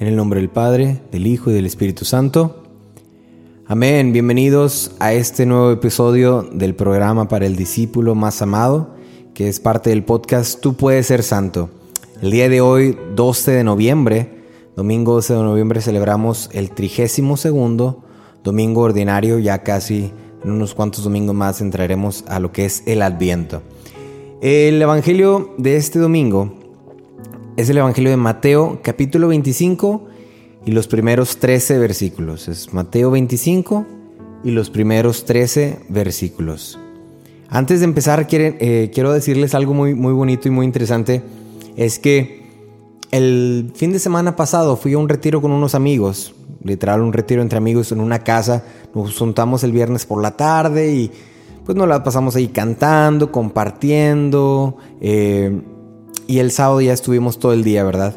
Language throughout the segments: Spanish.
En el nombre del Padre, del Hijo y del Espíritu Santo. Amén. Bienvenidos a este nuevo episodio del programa para el discípulo más amado, que es parte del podcast Tú puedes ser santo. El día de hoy, 12 de noviembre, domingo 12 de noviembre, celebramos el trigésimo segundo domingo ordinario. Ya casi en unos cuantos domingos más entraremos a lo que es el Adviento. El Evangelio de este domingo es el Evangelio de Mateo capítulo 25 y los primeros 13 versículos. Es Mateo 25 y los primeros 13 versículos. Antes de empezar eh, quiero decirles algo muy, muy bonito y muy interesante. Es que el fin de semana pasado fui a un retiro con unos amigos, literal un retiro entre amigos en una casa. Nos juntamos el viernes por la tarde y pues nos la pasamos ahí cantando, compartiendo. Eh, y el sábado ya estuvimos todo el día, ¿verdad?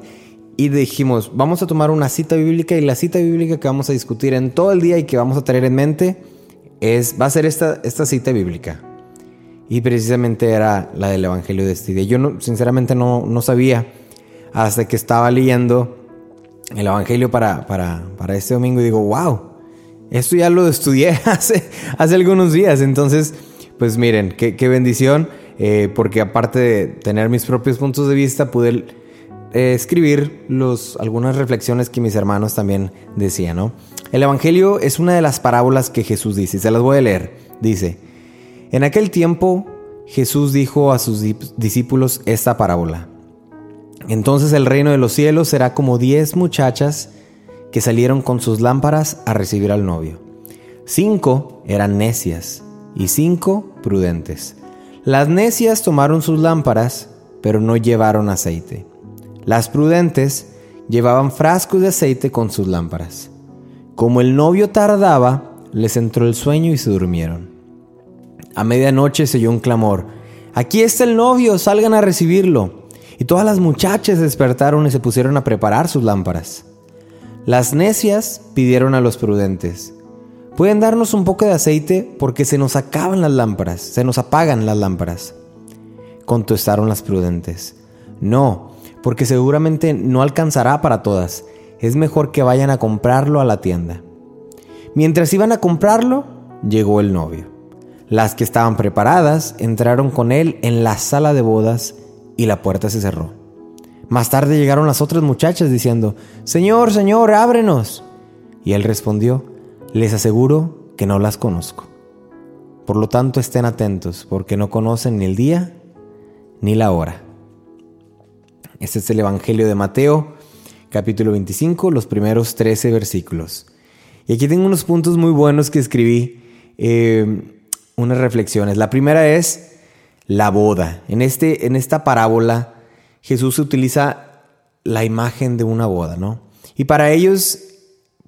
Y dijimos, vamos a tomar una cita bíblica y la cita bíblica que vamos a discutir en todo el día y que vamos a tener en mente es, va a ser esta, esta cita bíblica. Y precisamente era la del Evangelio de este día. Yo no, sinceramente no, no sabía hasta que estaba leyendo el Evangelio para, para, para este domingo y digo, wow, esto ya lo estudié hace, hace algunos días. Entonces, pues miren, qué, qué bendición. Eh, porque aparte de tener mis propios puntos de vista, pude eh, escribir los, algunas reflexiones que mis hermanos también decían. ¿no? El Evangelio es una de las parábolas que Jesús dice, se las voy a leer. Dice, en aquel tiempo Jesús dijo a sus discípulos esta parábola. Entonces el reino de los cielos será como diez muchachas que salieron con sus lámparas a recibir al novio. Cinco eran necias y cinco prudentes. Las necias tomaron sus lámparas, pero no llevaron aceite. Las prudentes llevaban frascos de aceite con sus lámparas. Como el novio tardaba, les entró el sueño y se durmieron. A medianoche se oyó un clamor. Aquí está el novio, salgan a recibirlo. Y todas las muchachas despertaron y se pusieron a preparar sus lámparas. Las necias pidieron a los prudentes, ¿Pueden darnos un poco de aceite porque se nos acaban las lámparas, se nos apagan las lámparas? Contestaron las prudentes. No, porque seguramente no alcanzará para todas. Es mejor que vayan a comprarlo a la tienda. Mientras iban a comprarlo, llegó el novio. Las que estaban preparadas entraron con él en la sala de bodas y la puerta se cerró. Más tarde llegaron las otras muchachas diciendo, Señor, Señor, ábrenos. Y él respondió, les aseguro que no las conozco. Por lo tanto, estén atentos, porque no conocen ni el día ni la hora. Este es el Evangelio de Mateo, capítulo 25, los primeros 13 versículos. Y aquí tengo unos puntos muy buenos que escribí, eh, unas reflexiones. La primera es la boda. En, este, en esta parábola, Jesús utiliza la imagen de una boda, ¿no? Y para ellos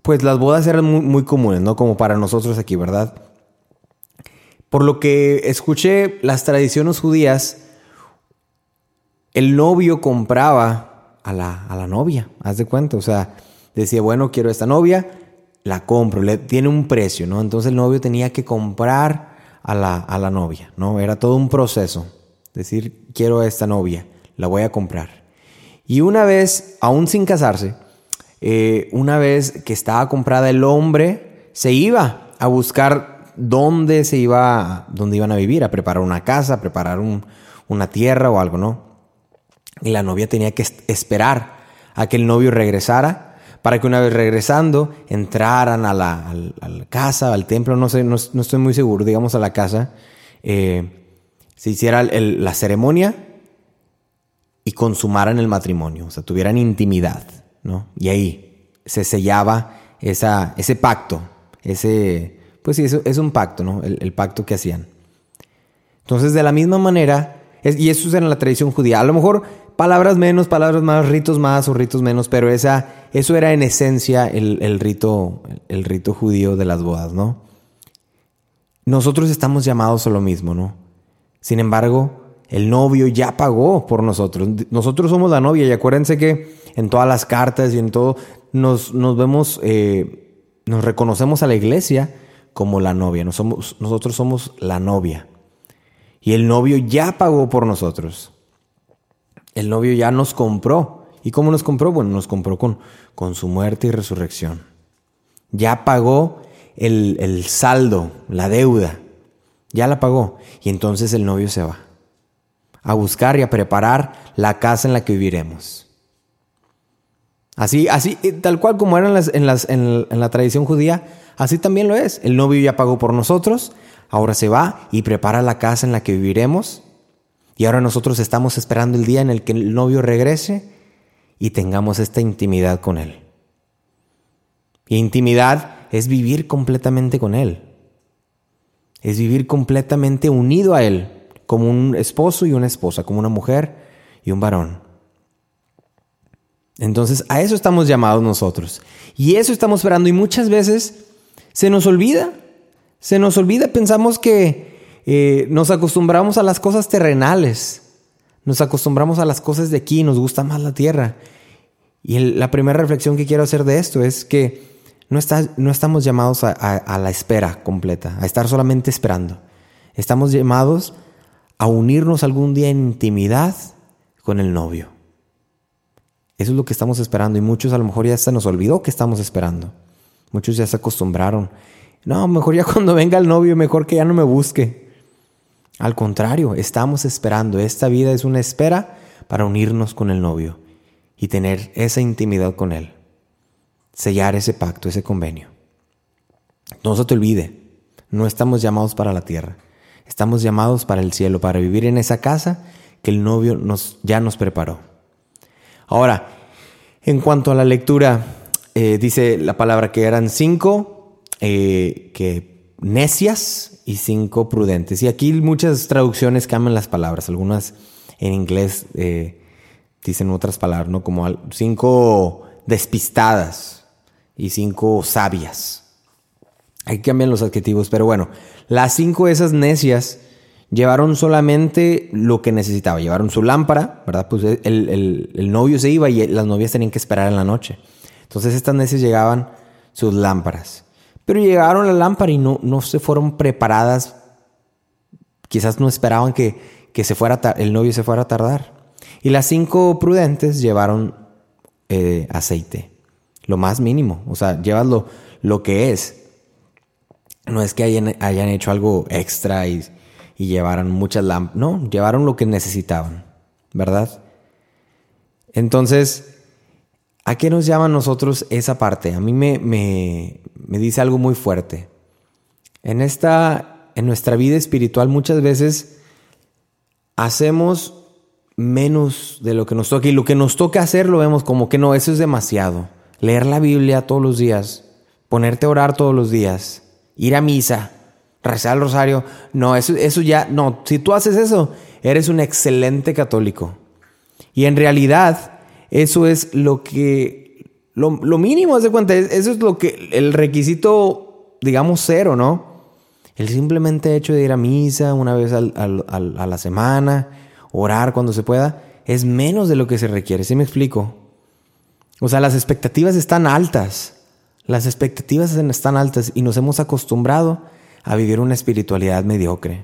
pues las bodas eran muy, comunes, ¿no? Como para nosotros aquí, ¿verdad? Por lo que escuché las tradiciones judías, el novio compraba a la, a la novia, haz de cuenta, o sea, decía, bueno, quiero esta novia, la compro, le, tiene un precio, ¿no? Entonces el novio tenía que comprar a la, a la novia, ¿no? Era todo un proceso, decir, quiero a esta novia, la voy a comprar. Y una vez, aún sin casarse, eh, una vez que estaba comprada el hombre, se iba a buscar dónde se iba, dónde iban a vivir, a preparar una casa, a preparar una tierra o algo, ¿no? Y la novia tenía que esperar a que el novio regresara para que una vez regresando entraran a la, casa, al templo, no sé, no, estoy muy seguro, digamos a la casa, eh, se hiciera la ceremonia y consumaran el matrimonio, o sea, tuvieran intimidad. Y ahí se sellaba esa, ese pacto, ese, pues sí, eso es un pacto, ¿no? El, pacto que hacían. Entonces, de la misma manera, y eso es en la tradición judía. A lo mejor palabras menos, palabras más, ritos más o ritos menos, pero esa, eso era en esencia el, el rito, el rito judío de las bodas, ¿no? Nosotros estamos llamados a lo mismo, ¿no? Sin embargo, el novio ya pagó por nosotros. Nosotros somos la novia y acuérdense que en todas las cartas y en todo nos, nos vemos, eh, nos reconocemos a la iglesia como la novia. Nosotros somos la novia. Y el novio ya pagó por nosotros. El novio ya nos compró. ¿Y cómo nos compró? Bueno, nos compró con, con su muerte y resurrección. Ya pagó el, el saldo, la deuda. Ya la pagó. Y entonces el novio se va a buscar y a preparar la casa en la que viviremos. Así, así, eh, tal cual como era en, las- en en la tradición judía, así también lo es. El novio ya pagó por nosotros, ahora se va y prepara la casa en la que viviremos. Y ahora nosotros estamos esperando el día en el que el novio regrese y tengamos esta intimidad con él. Y intimidad es vivir completamente con él. Es vivir completamente unido a él, como un esposo y una esposa, como una mujer y un varón. Entonces, a eso estamos llamados nosotros. Y eso estamos esperando. Y muchas veces se nos olvida. Se nos olvida. Pensamos que eh, nos acostumbramos a las cosas terrenales. Nos acostumbramos a las cosas de aquí. Nos gusta más la tierra. Y la primera reflexión que quiero hacer de esto es que no, está- no estamos llamados a la espera completa, a estar solamente esperando. Estamos llamados a unirnos algún día en intimidad con el novio. Eso es lo que estamos esperando y muchos a lo mejor ya se nos olvidó que estamos esperando. Muchos ya se acostumbraron. No, mejor ya cuando venga el novio, mejor que ya no me busque. Al contrario, estamos esperando. Esta vida es una espera para unirnos con el novio y tener esa intimidad con él. Sellar ese pacto, ese convenio. No se te olvide, no estamos llamados para la tierra. Estamos llamados para el cielo, para vivir en esa casa que el novio nos, ya nos preparó. Ahora, en cuanto a la lectura, eh, dice la palabra que eran cinco eh, que necias y cinco prudentes. Y aquí muchas traducciones cambian las palabras. Algunas en inglés eh, dicen otras palabras, ¿no? Como cinco despistadas y cinco sabias. Aquí cambian los adjetivos, pero bueno, las cinco esas necias llevaron solamente lo que necesitaba. Llevaron su lámpara, ¿verdad? Pues el, el- el novio se iba y las novias tenían que esperar en la noche. Entonces estas necias llegaban sus lámparas. Pero llegaron la lámpara y no, no se fueron preparadas. Quizás no esperaban que, que se fuera el novio se fuera a tardar. Y las cinco prudentes llevaron eh, aceite. Lo más mínimo. O sea, llevas lo, lo que es. No es que hayan, hayan hecho algo extra y, y llevaran muchas lámparas. No, llevaron lo que necesitaban, ¿verdad? Entonces, ¿a qué nos llama a nosotros esa parte? A mí me, me, me dice algo muy fuerte. En esta, en nuestra vida espiritual muchas veces hacemos menos de lo que nos toca y lo que nos toca hacer lo vemos como que no, eso es demasiado. Leer la Biblia todos los días, ponerte a orar todos los días, ir a misa, rezar el rosario, no, eso, eso ya, no, si tú haces eso, eres un excelente católico. Y en realidad, eso es lo que, lo, lo mínimo, haz de cuenta, es- eso es lo que, el requisito, digamos, cero, ¿no? El simplemente hecho de ir a misa una vez al- a la semana, orar cuando se pueda, es menos de lo que se requiere. ¿Sí me explico? O sea, las expectativas están altas. Las expectativas están altas y nos hemos acostumbrado a vivir una espiritualidad mediocre.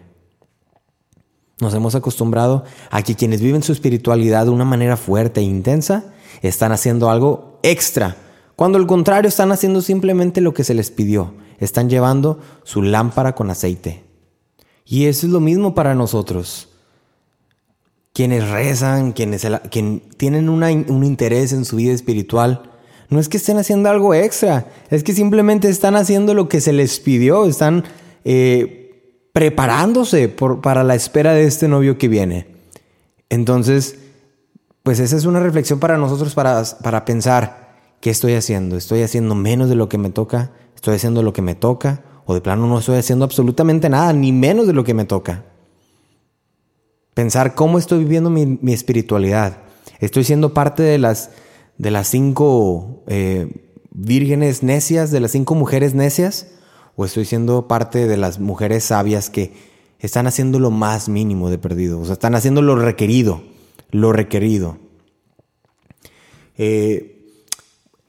Nos hemos acostumbrado a que quienes viven su espiritualidad de una manera fuerte e intensa están haciendo algo extra, cuando al contrario están haciendo simplemente lo que se les pidió. Están llevando su lámpara con aceite. Y eso es lo mismo para nosotros. Quienes rezan, quienes, tienen un interés en su vida espiritual, no es que estén haciendo algo extra, es que simplemente están haciendo lo que se les pidió, están eh, preparándose por- para la espera de este novio que viene. Entonces, pues esa es una reflexión para nosotros para, para pensar, ¿qué estoy haciendo? ¿Estoy haciendo menos de lo que me toca? ¿Estoy haciendo lo que me toca? ¿O de plano no estoy haciendo absolutamente nada, ni menos de lo que me toca? Pensar cómo estoy viviendo mi, mi espiritualidad. Estoy siendo parte de las, de las cinco eh, vírgenes necias, de las cinco mujeres necias, o estoy siendo parte de las mujeres sabias que están haciendo lo más mínimo de perdido, o sea, están haciendo lo requerido, lo requerido. Eh,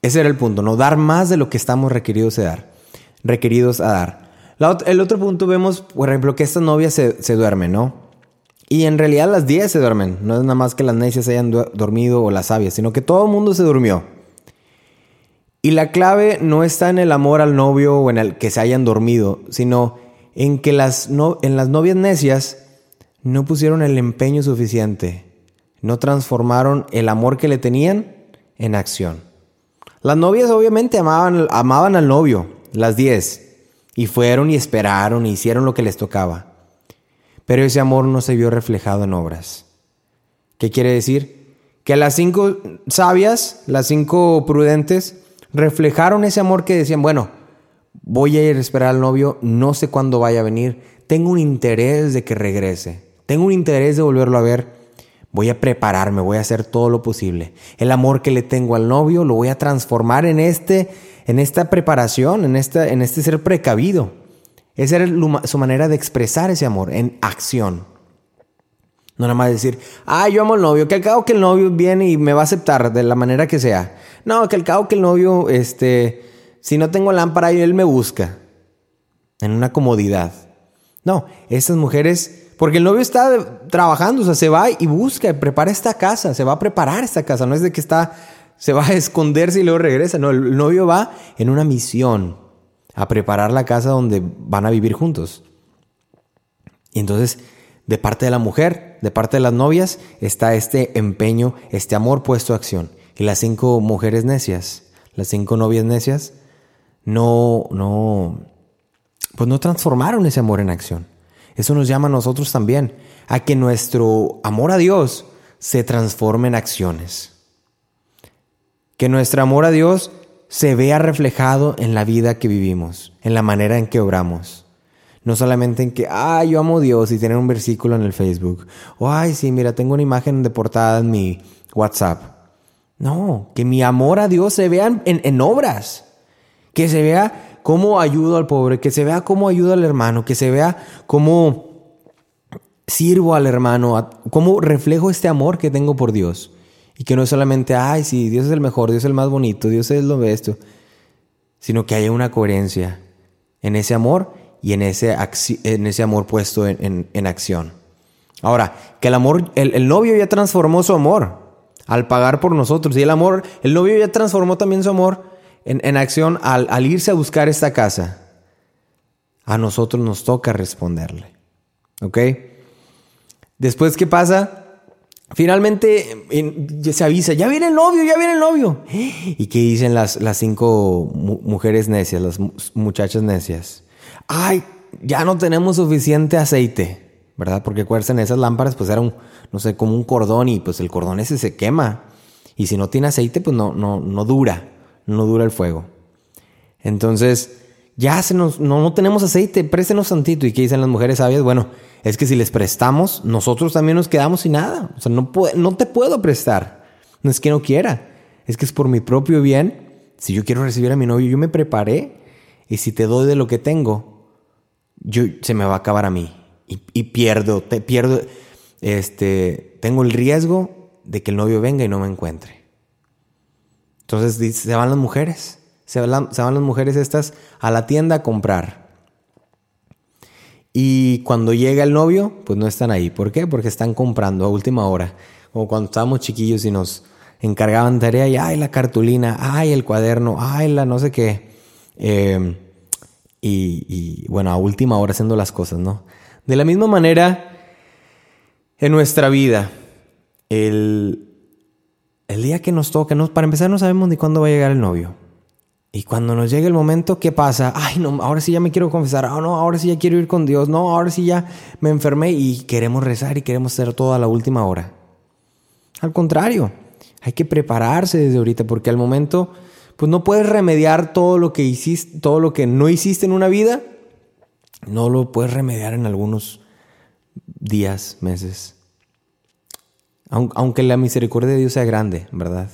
ese era el punto, no dar más de lo que estamos requeridos a dar, requeridos a dar. el otro punto vemos, por ejemplo, que estas novias se, se duermen, ¿no? Y en realidad las 10 se duermen. No es nada más que las necias hayan dormido o las sabias, sino que todo el mundo se durmió. Y la clave no está en el amor al novio o en el que se hayan dormido, sino en que las en las novias necias no pusieron el empeño suficiente, no transformaron el amor que le tenían en acción. Las novias obviamente amaban, amaban al novio, las 10, y fueron y esperaron y hicieron lo que les tocaba pero ese amor no se vio reflejado en obras. ¿Qué quiere decir? Que las cinco sabias, las cinco prudentes, reflejaron ese amor que decían, bueno, voy a ir a esperar al novio, no sé cuándo vaya a venir, tengo un interés de que regrese, tengo un interés de volverlo a ver, voy a prepararme, voy a hacer todo lo posible. El amor que le tengo al novio lo voy a transformar en este en esta preparación, en esta en este ser precavido. Esa era su manera de expresar ese amor en acción. No nada más decir, ah, yo amo al novio, que al cabo que el novio viene y me va a aceptar de la manera que sea. No, que al cabo que el novio, este, si no tengo lámpara, él me busca. En una comodidad. No, esas mujeres, porque el novio está trabajando, o sea, se va y busca, prepara esta casa, se va a preparar esta casa, no es de que está, se va a esconderse y luego regresa, no, el novio va en una misión a preparar la casa donde van a vivir juntos. Y entonces, de parte de la mujer, de parte de las novias, está este empeño, este amor puesto a acción. Y las cinco mujeres necias, las cinco novias necias, no, no, pues no transformaron ese amor en acción. Eso nos llama a nosotros también a que nuestro amor a Dios se transforme en acciones. Que nuestro amor a Dios se vea reflejado en la vida que vivimos, en la manera en que obramos. No solamente en que, ay, yo amo a Dios y tener un versículo en el Facebook. O, ay, sí, mira, tengo una imagen de portada en mi WhatsApp. No, que mi amor a Dios se vea en, en obras. Que se vea cómo ayudo al pobre, que se vea cómo ayudo al hermano, que se vea cómo sirvo al hermano, cómo reflejo este amor que tengo por Dios. Y que no es solamente, ay, sí, Dios es el mejor, Dios es el más bonito, Dios es lo esto, sino que haya una coherencia en ese amor y en ese, en ese amor puesto en, acción. Ahora, que el amor, el, novio ya transformó su amor al pagar por nosotros. Y el amor, el novio ya transformó también su amor en, acción al, al, irse a buscar esta casa. A nosotros nos toca responderle. ¿Ok? Después, ¿qué pasa? Finalmente se avisa, ya viene el novio, ya viene el novio. ¿Y qué dicen las, las cinco mujeres necias, las muchachas necias? Ay, ya no tenemos suficiente aceite, ¿verdad? Porque acuérdense, esas lámparas pues era un, no sé, como un cordón y pues el cordón ese se quema. Y si no tiene aceite, pues no, no, no dura, no dura el fuego. Entonces, ya se nos, no, no tenemos aceite, préstenos tantito. ¿Y qué dicen las mujeres sabias? Bueno, es que si les prestamos, nosotros también nos quedamos sin nada. O sea, no, no te puedo prestar. No es que no quiera, es que es por mi propio bien. Si yo quiero recibir a mi novio, yo me preparé. Y si te doy de lo que tengo, yo, se me va a acabar a mí. Y, pierdo, te pierdo, este, tengo el riesgo de que el novio venga y no me encuentre. Entonces se van las mujeres, se van, se van las mujeres estas a la tienda a comprar. Y cuando llega el novio, pues no están ahí. ¿Por qué? Porque están comprando a última hora. O cuando estábamos chiquillos y nos encargaban tarea y, ay, la cartulina, ay, el cuaderno, ay, la no sé qué. Em, y, bueno, a última hora haciendo las cosas, ¿no? De la misma manera, en nuestra vida, el, el día que nos toca, para empezar no sabemos ni cuándo va a llegar el novio. Y cuando nos llegue el momento, ¿qué pasa? Ay, no, ahora sí ya me quiero confesar. Ah, no, ahora sí ya quiero ir con Dios. No, ahora sí ya me enfermé y queremos rezar y queremos hacer todo a la última hora. Al contrario, hay que prepararse desde ahorita porque al momento, pues no puedes remediar todo lo que hiciste, todo lo que no hiciste en una vida. No lo puedes remediar en algunos días, meses. Aunque la misericordia de Dios sea grande, ¿verdad?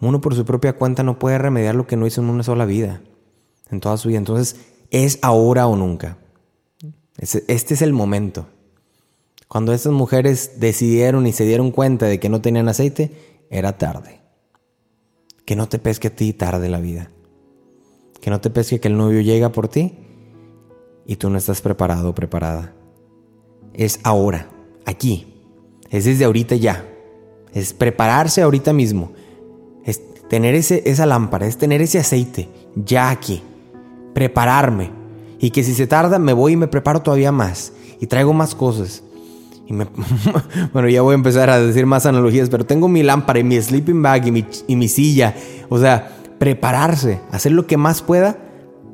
Uno por su propia cuenta no puede remediar lo que no hizo en una sola vida, en toda su vida. Entonces, es ahora o nunca. Este es el momento. Cuando estas mujeres decidieron y se dieron cuenta de que no tenían aceite, era tarde. Que no te pesque a ti tarde la vida. Que no te pesque que el novio llega por ti y tú no estás preparado o preparada. Es ahora, aquí. Es desde ahorita ya. Es prepararse ahorita mismo. Es tener ese, esa lámpara, es tener ese aceite ya aquí. Prepararme. Y que si se tarda, me voy y me preparo todavía más. Y traigo más cosas. Y me, bueno, ya voy a empezar a decir más analogías, pero tengo mi lámpara y mi sleeping bag y mi, y mi silla. O sea, prepararse, hacer lo que más pueda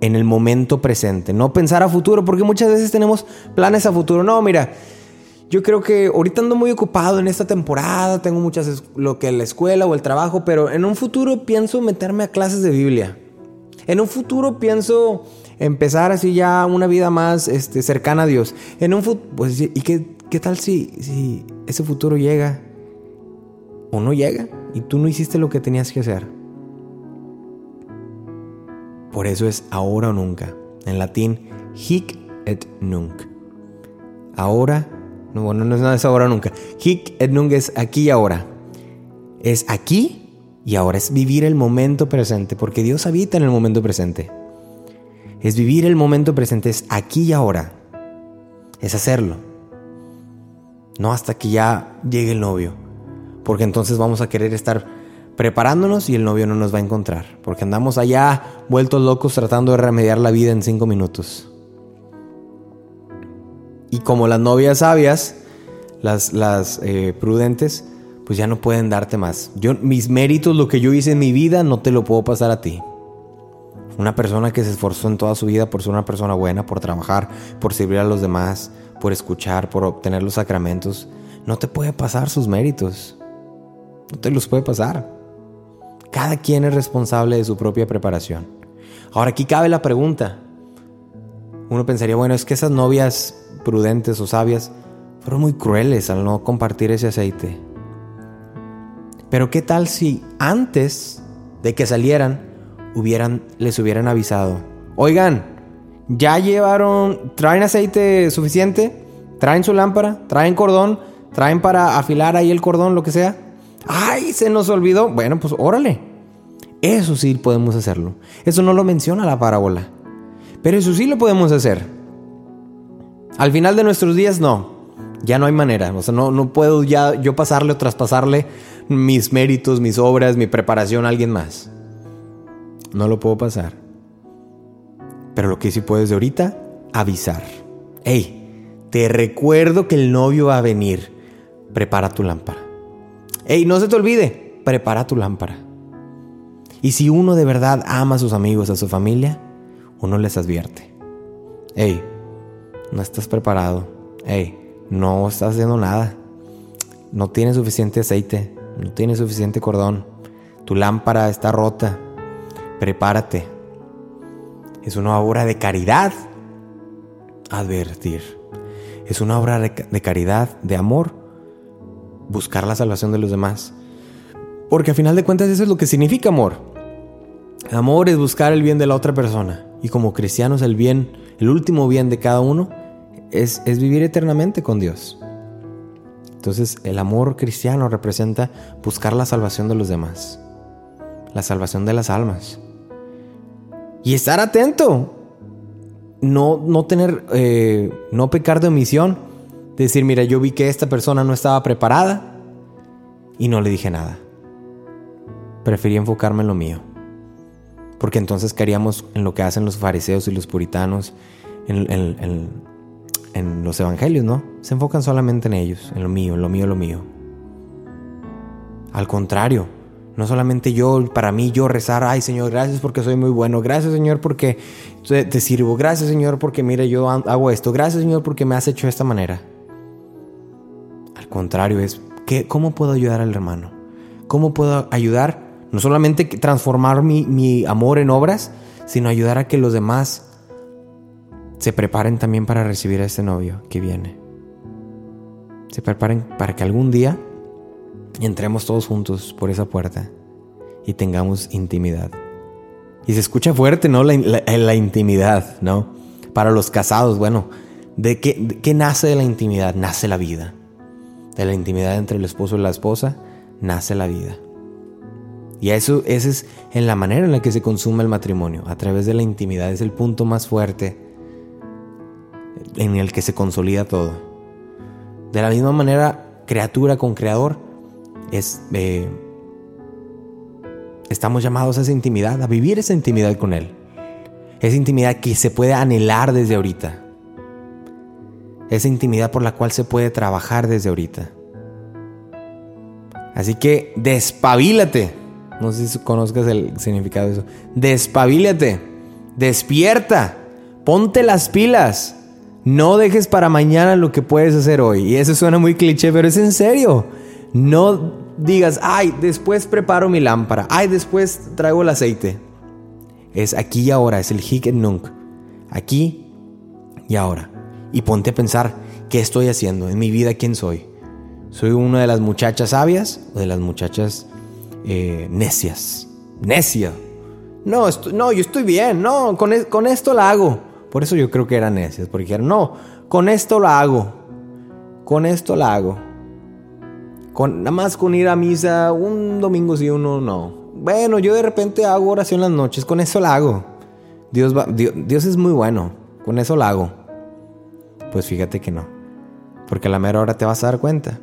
en el momento presente. No pensar a futuro, porque muchas veces tenemos planes a futuro. No, mira, yo creo que ahorita ando muy ocupado en esta temporada, tengo muchas, lo que la escuela o el trabajo, pero en un futuro pienso meterme a clases de Biblia. En un futuro pienso empezar así ya una vida más este, cercana a Dios. En un pues, ¿y qué, qué tal si, si ese futuro llega o no llega y tú no hiciste lo que tenías que hacer? Por eso es ahora o nunca. En latín, hic et nunc. Ahora no, bueno, no es nada, es ahora nunca. Hic et nunc es aquí y ahora. Es aquí y ahora. Es vivir el momento presente, porque Dios habita en el momento presente. Es vivir el momento presente, es aquí y ahora. Es hacerlo. No hasta que ya llegue el novio. Porque entonces vamos a querer estar preparándonos y el novio no nos va a encontrar. Porque andamos allá vueltos locos tratando de remediar la vida en cinco minutos. Y como las novias sabias, las, las eh, prudentes, pues ya no pueden darte más. Yo, mis méritos, lo que yo hice en mi vida, no te lo puedo pasar a ti. Una persona que se esforzó en toda su vida por ser una persona buena, por trabajar, por servir a los demás, por escuchar, por obtener los sacramentos, no te puede pasar sus méritos. No te los puede pasar. Cada quien es responsable de su propia preparación. Ahora aquí cabe la pregunta. Uno pensaría, bueno, es que esas novias prudentes o sabias, fueron muy crueles al no compartir ese aceite. Pero ¿qué tal si antes de que salieran hubieran, les hubieran avisado? Oigan, ya llevaron, traen aceite suficiente, traen su lámpara, traen cordón, traen para afilar ahí el cordón, lo que sea. ¡Ay, se nos olvidó! Bueno, pues órale. Eso sí podemos hacerlo. Eso no lo menciona la parábola. Pero eso sí lo podemos hacer. Al final de nuestros días no. Ya no hay manera. O sea, no, no puedo ya yo pasarle o traspasarle mis méritos, mis obras, mi preparación a alguien más. No lo puedo pasar. Pero lo que sí puedes de ahorita, avisar. Hey, te recuerdo que el novio va a venir. Prepara tu lámpara. Hey, no se te olvide, prepara tu lámpara. Y si uno de verdad ama a sus amigos, a su familia, uno les advierte. Hey, no estás preparado. Hey, no estás haciendo nada. No tienes suficiente aceite, no tienes suficiente cordón. Tu lámpara está rota. Prepárate. Es una obra de caridad advertir. Es una obra de caridad, de amor, buscar la salvación de los demás. Porque a final de cuentas eso es lo que significa amor. Amor es buscar el bien de la otra persona. Y como cristianos el bien, el último bien de cada uno es, vivir eternamente con Dios. Entonces el amor cristiano representa buscar la salvación de los demás, la salvación de las almas. Y estar atento, no, no tener, eh, no pecar de omisión, decir, mira, yo vi que esta persona no estaba preparada y no le dije nada. Preferí enfocarme en lo mío. Porque entonces caeríamos en lo que hacen los fariseos y los puritanos, en, en, en los evangelios, ¿no? Se enfocan solamente en ellos, en lo mío, en lo mío, lo mío. Al contrario, no solamente yo, para mí yo rezar, ay Señor, gracias porque soy muy bueno, gracias Señor porque te, sirvo, gracias Señor porque mira, yo hago esto, gracias Señor porque me has hecho de esta manera. Al contrario, es, ¿qué, ¿cómo puedo ayudar al hermano? ¿Cómo puedo ayudar? No solamente transformar mi, mi amor en obras, sino ayudar a que los demás se preparen también para recibir a este novio que viene. se preparen para que algún día entremos todos juntos por esa puerta y tengamos intimidad. Y se escucha fuerte, ¿no? La, intimidad, ¿no? Para los casados, bueno, ¿de qué, qué, nace de la intimidad? Nace la vida. De la intimidad entre el esposo y la esposa, nace la vida. Y eso, esa es en la manera en la que se consume el matrimonio, a través de la intimidad. Es el punto más fuerte en el que se consolida todo. De la misma manera, criatura con creador, eh, estamos llamados a esa intimidad, a vivir esa intimidad con Él. Esa intimidad que se puede anhelar desde ahorita. Esa intimidad por la cual se puede trabajar desde ahorita. Así que despabilate. No sé si conozcas el significado de eso. Despabilate. Despierta. Ponte las pilas. No dejes para mañana lo que puedes hacer hoy. Y eso suena muy cliché, pero es en serio. No digas, ay, después preparo mi lámpara. Ay, después traigo el aceite. Es aquí y ahora, es el hic et nunc. Aquí y ahora. Y ponte a pensar, ¿qué estoy haciendo en mi vida? ¿Quién soy? ¿Soy una de las muchachas sabias o de las muchachas eh, necias? Necia. No, no, yo estoy bien. No, con, e, con esto la hago. Por eso yo creo que eran necias, porque dijeron, no, con esto la hago. Con esto la hago. Con, nada más con ir a misa un domingo sí, uno no. Bueno, yo de repente hago oración las noches, con eso la hago. Dios, va, Dios, es muy bueno, con eso la hago. Pues fíjate que no. Porque a la mera hora te vas a dar cuenta.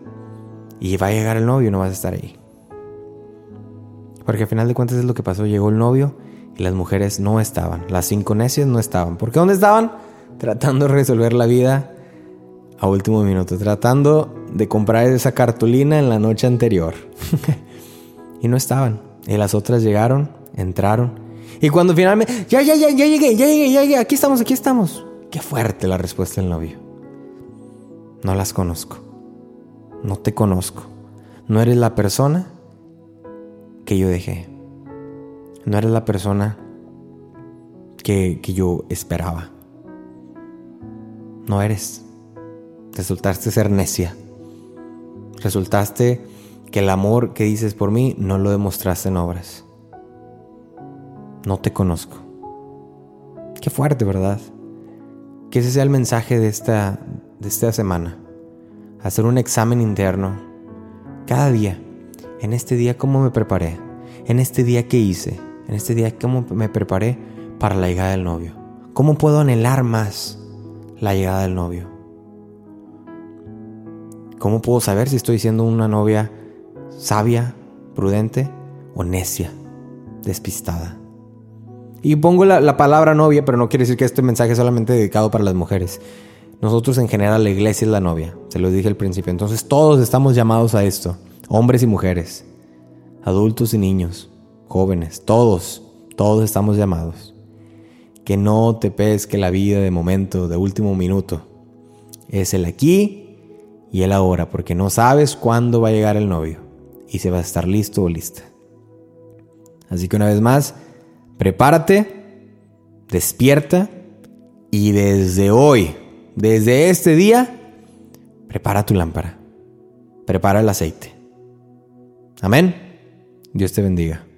Y va a llegar el novio y no vas a estar ahí. Porque al final de cuentas es lo que pasó. Llegó el novio y las mujeres no estaban. Las cinco necias no estaban. ¿Por qué dónde estaban? Tratando de resolver la vida a último minuto. Tratando de comprar esa cartulina en la noche anterior. y no estaban. Y las otras llegaron, entraron. Y cuando finalmente, ya, ya, ya, ya llegué, ya llegué, ya llegué, aquí estamos, aquí estamos. Qué fuerte la respuesta del novio. No las conozco. No te conozco. No eres la persona que yo dejé. No eres la persona que, yo esperaba. No eres. Resultaste ser necia. Resultaste que el amor que dices por mí no lo demostraste en obras. No te conozco. Qué fuerte, ¿verdad? Que ese sea el mensaje de esta, de esta semana. Hacer un examen interno cada día. En este día, ¿cómo me preparé? En este día, ¿qué hice? En este día, ¿cómo me preparé para la llegada del novio? ¿Cómo puedo anhelar más la llegada del novio? ¿Cómo puedo saber si estoy siendo una novia sabia, prudente o necia, despistada? Y pongo la, palabra novia, pero no quiere decir que este mensaje es solamente dedicado para las mujeres. Nosotros en general, la iglesia es la novia, se lo dije al principio. Entonces todos estamos llamados a esto, hombres y mujeres, adultos y niños, jóvenes, todos, todos estamos llamados. Que no te pesque la vida de momento, de último minuto. Es el aquí y el ahora, porque no sabes cuándo va a llegar el novio y si va a estar listo o lista. Así que una vez más, prepárate, despierta y desde hoy, desde este día, prepara tu lámpara, prepara el aceite. Amén. Dios te bendiga.